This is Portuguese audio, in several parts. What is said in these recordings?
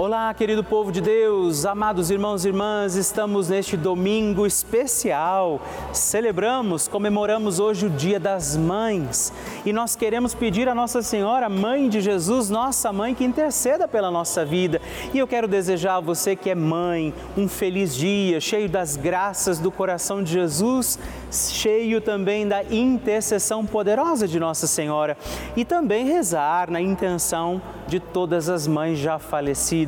Olá, querido povo de Deus, amados irmãos e irmãs, estamos neste domingo especial. Celebramos, comemoramos hoje o Dia das Mães e nós queremos pedir a Nossa Senhora, Mãe de Jesus, nossa mãe, que interceda pela nossa vida. E eu quero desejar a você que é mãe um feliz dia, cheio das graças do coração de Jesus, cheio também da intercessão poderosa de Nossa Senhora e também rezar na intenção de todas as mães já falecidas.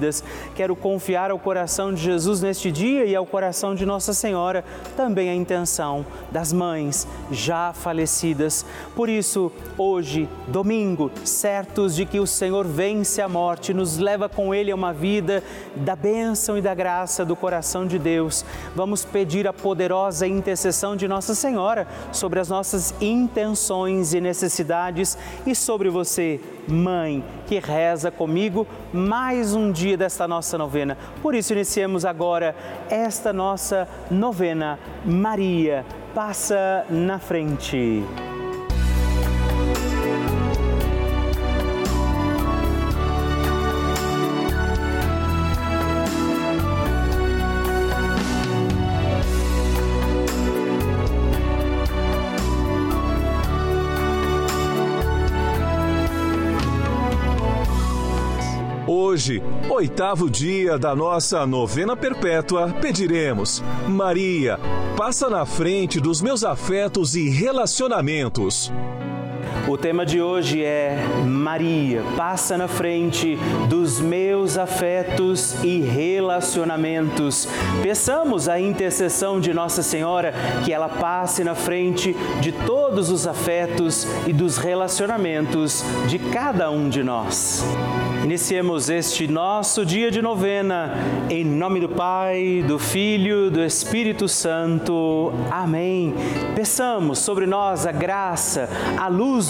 Quero confiar ao coração de Jesus neste dia e ao coração de Nossa Senhora também a intenção das mães já falecidas. Por isso, hoje, domingo, certos de que o Senhor vence a morte, nos leva com Ele a uma vida da bênção e da graça do coração de Deus. Vamos pedir a poderosa intercessão de Nossa Senhora sobre as nossas intenções e necessidades e sobre você, mãe, que reza comigo mais um dia desta nossa novena. Por isso, iniciemos agora esta nossa novena. Maria, passa na frente. Oitavo dia da nossa novena perpétua, pediremos: Maria, passa na frente dos meus afetos e relacionamentos. O tema de hoje é Maria, passa na frente dos meus afetos e relacionamentos. Peçamos a intercessão de Nossa Senhora que ela passe na frente de todos os afetos e dos relacionamentos de cada um de nós. Iniciemos este nosso dia de novena em nome do Pai, do Filho, do Espírito Santo. Amém. Peçamos sobre nós a graça, a luz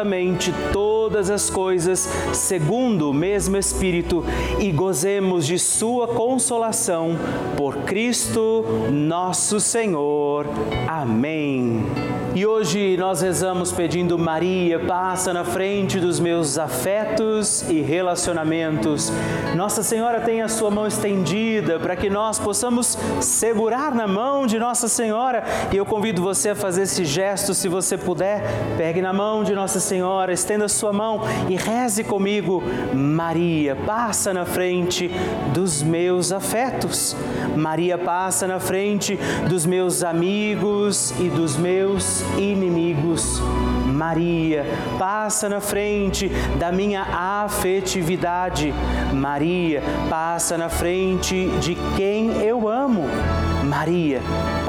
todas as coisas segundo o mesmo Espírito e gozemos de Sua consolação por Cristo nosso Senhor. Amém. E hoje nós rezamos pedindo Maria, passa na frente dos meus afetos e relacionamentos. Nossa Senhora tem a sua mão estendida para que nós possamos segurar na mão de Nossa Senhora. E eu convido você a fazer esse gesto, se você puder. Pegue na mão de Nossa Senhora, estenda a sua mão e reze comigo. Maria, passa na frente dos meus afetos. Maria, passa na frente dos meus amigos e dos meus inimigos. Maria, passa na frente da minha afetividade. Maria, passa na frente de quem eu amo. Maria,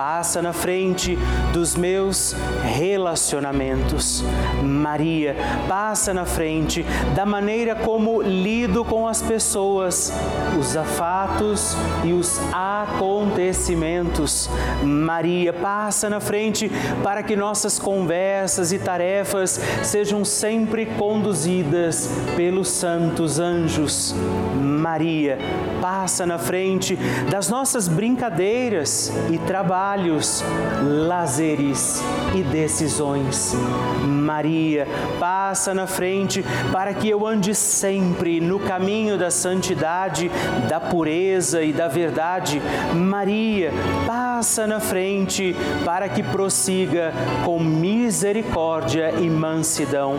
passa na frente dos meus relacionamentos. Maria, passa na frente da maneira como lido com as pessoas, os afatos e os acontecimentos. Maria, passa na frente para que nossas conversas e tarefas sejam sempre conduzidas pelos santos anjos. Maria, passa na frente das nossas brincadeiras e trabalhos, lazeres e decisões. Maria, passa na frente para que eu ande sempre no caminho da santidade, da pureza e da verdade. Maria, passa na frente para que prossiga com misericórdia e mansidão.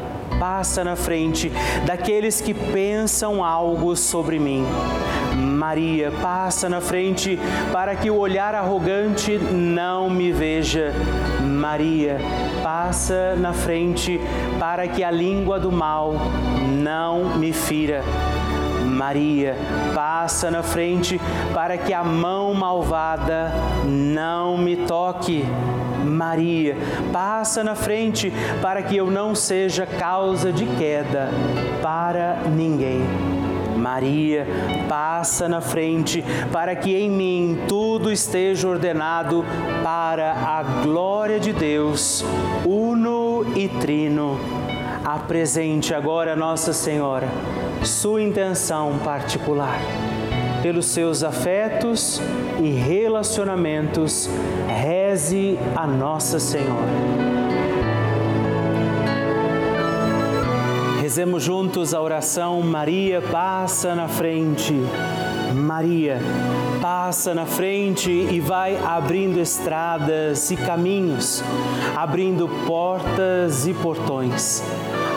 passa na frente daqueles que pensam algo sobre mim. Maria, passa na frente para que o olhar arrogante não me veja. Maria, passa na frente para que a língua do mal não me fira. Maria, passa na frente para que a mão malvada não me toque. Maria, passa na frente para que eu não seja causa de queda para ninguém. Maria, passa na frente para que em mim tudo esteja ordenado para a glória de Deus, uno e trino. Apresente agora Nossa Senhora sua intenção particular pelos seus afetos e relacionamentos, reze a Nossa Senhora. Rezemos juntos a oração Maria passa na frente. Maria passa na frente e vai abrindo estradas e caminhos, abrindo portas e portões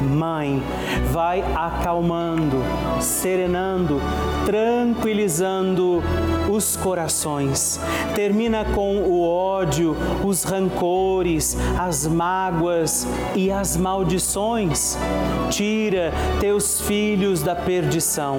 Mãe, vai acalmando, serenando, tranquilizando os corações. Termina com o ódio, os rancores, as mágoas e as maldições. Tira teus filhos da perdição.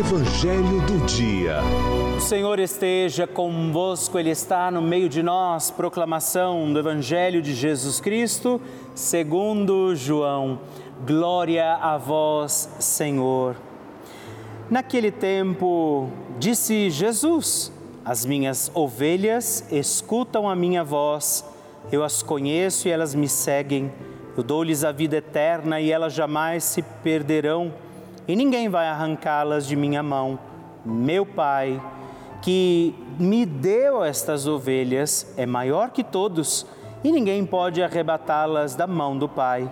Evangelho do Dia. O Senhor esteja convosco, Ele está no meio de nós. Proclamação do Evangelho de Jesus Cristo, segundo João. Glória a vós, Senhor. Naquele tempo, disse Jesus: As minhas ovelhas escutam a minha voz, eu as conheço e elas me seguem. Eu dou-lhes a vida eterna e elas jamais se perderão, e ninguém vai arrancá-las de minha mão. Meu Pai, que me deu estas ovelhas é maior que todos e ninguém pode arrebatá-las da mão do Pai.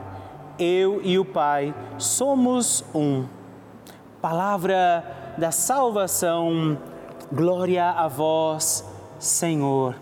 Eu e o Pai somos um. Palavra da salvação, glória a vós, Senhor.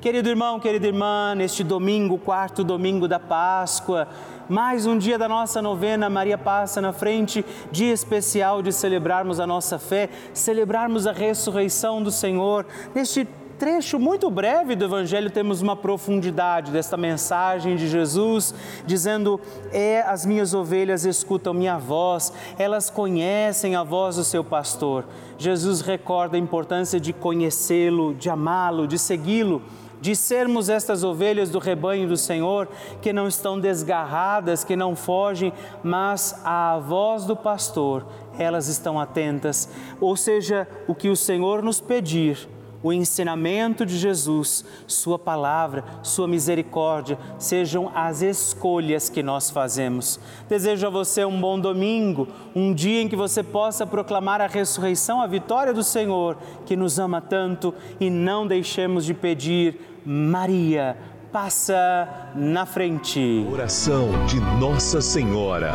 Querido irmão, querida irmã, neste domingo, quarto domingo da Páscoa, mais um dia da nossa novena, Maria passa na frente, dia especial de celebrarmos a nossa fé, celebrarmos a ressurreição do Senhor. Neste trecho muito breve do Evangelho temos uma profundidade desta mensagem de Jesus, dizendo: É, as minhas ovelhas escutam minha voz, elas conhecem a voz do seu pastor. Jesus recorda a importância de conhecê-lo, de amá-lo, de segui-lo de sermos estas ovelhas do rebanho do Senhor, que não estão desgarradas, que não fogem, mas à voz do pastor, elas estão atentas. Ou seja, o que o Senhor nos pedir, o ensinamento de Jesus, Sua palavra, Sua misericórdia, sejam as escolhas que nós fazemos. Desejo a você um bom domingo, um dia em que você possa proclamar a ressurreição, a vitória do Senhor, que nos ama tanto e não deixemos de pedir, Maria, passa na frente. Oração de Nossa Senhora.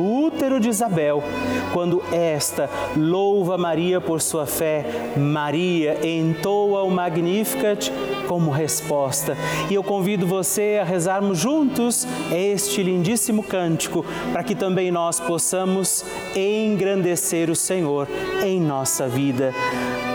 útero de Isabel. Quando esta louva Maria por sua fé, Maria entoa o Magnificat como resposta. E eu convido você a rezarmos juntos este lindíssimo cântico, para que também nós possamos engrandecer o Senhor em nossa vida.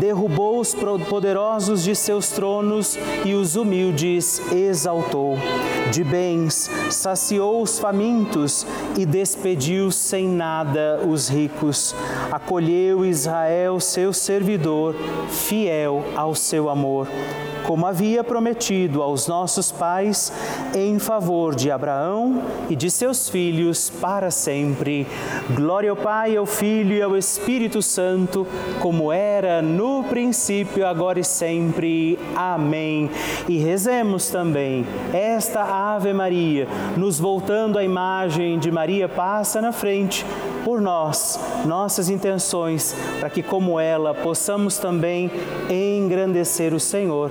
derrubou os poderosos de seus tronos e os humildes exaltou. De bens saciou os famintos e despediu sem nada os ricos. Acolheu Israel, seu servidor, fiel ao seu amor como havia prometido aos nossos pais, em favor de Abraão e de seus filhos para sempre. Glória ao Pai, ao Filho e ao Espírito Santo, como era no princípio, agora e sempre. Amém. E rezemos também esta Ave Maria, nos voltando à imagem de Maria passa na frente por nós, nossas intenções, para que, como ela, possamos também engrandecer o Senhor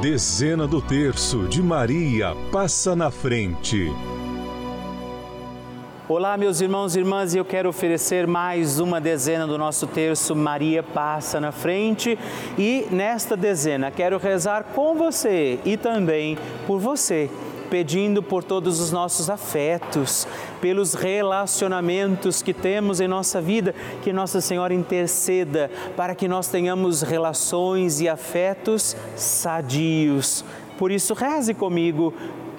Dezena do terço de Maria passa na frente. Olá, meus irmãos e irmãs, eu quero oferecer mais uma dezena do nosso terço Maria Passa na Frente. E nesta dezena quero rezar com você e também por você pedindo por todos os nossos afetos, pelos relacionamentos que temos em nossa vida, que Nossa Senhora interceda para que nós tenhamos relações e afetos sadios. Por isso, reze comigo,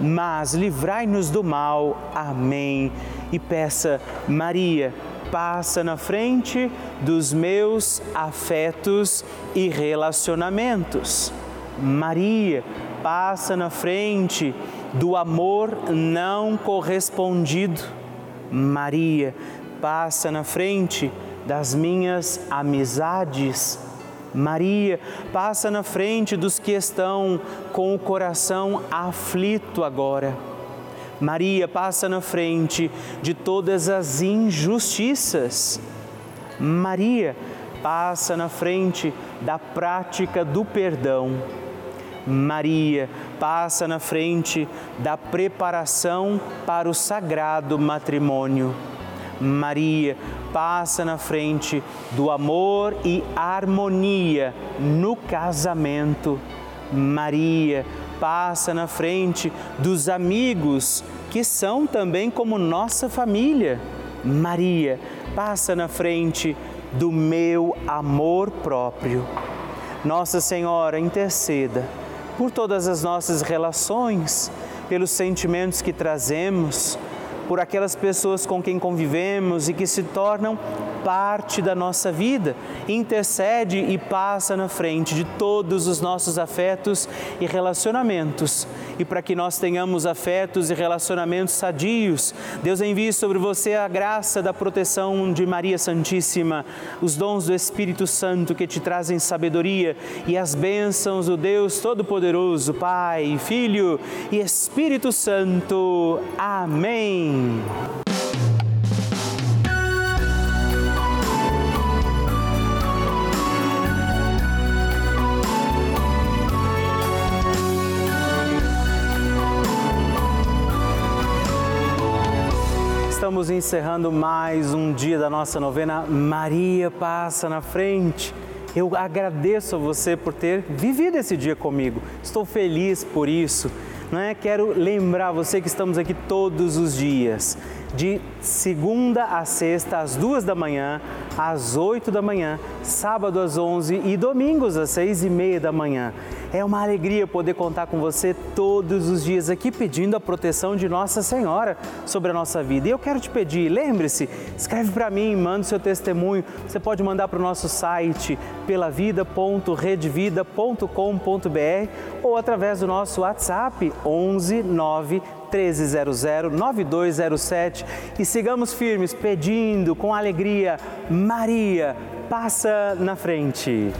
mas livrai-nos do mal. Amém e peça: Maria, passa na frente dos meus afetos e relacionamentos. Maria, passa na frente do amor não correspondido. Maria, passa na frente das minhas amizades. Maria, passa na frente dos que estão com o coração aflito agora. Maria passa na frente de todas as injustiças. Maria passa na frente da prática do perdão. Maria passa na frente da preparação para o sagrado matrimônio. Maria passa na frente do amor e harmonia no casamento. Maria passa na frente dos amigos que são também como nossa família. Maria passa na frente do meu amor próprio. Nossa Senhora, interceda por todas as nossas relações, pelos sentimentos que trazemos, por aquelas pessoas com quem convivemos e que se tornam parte da nossa vida. Intercede e passa na frente de todos os nossos afetos e relacionamentos. E para que nós tenhamos afetos e relacionamentos sadios, Deus envie sobre você a graça da proteção de Maria Santíssima, os dons do Espírito Santo que te trazem sabedoria e as bênçãos do Deus Todo-Poderoso, Pai, Filho e Espírito Santo. Amém. Estamos encerrando mais um dia da nossa novena Maria Passa na Frente. Eu agradeço a você por ter vivido esse dia comigo. Estou feliz por isso. Não é? Quero lembrar você que estamos aqui todos os dias, de segunda a sexta, às duas da manhã, às oito da manhã, sábado às onze e domingos às seis e meia da manhã. É uma alegria poder contar com você todos os dias aqui pedindo a proteção de Nossa Senhora sobre a nossa vida. E eu quero te pedir, lembre-se, escreve para mim, manda o seu testemunho. Você pode mandar para o nosso site pelavida.redvida.com.br ou através do nosso WhatsApp 11 9 1300 9207 e sigamos firmes pedindo com alegria, Maria, passa na frente.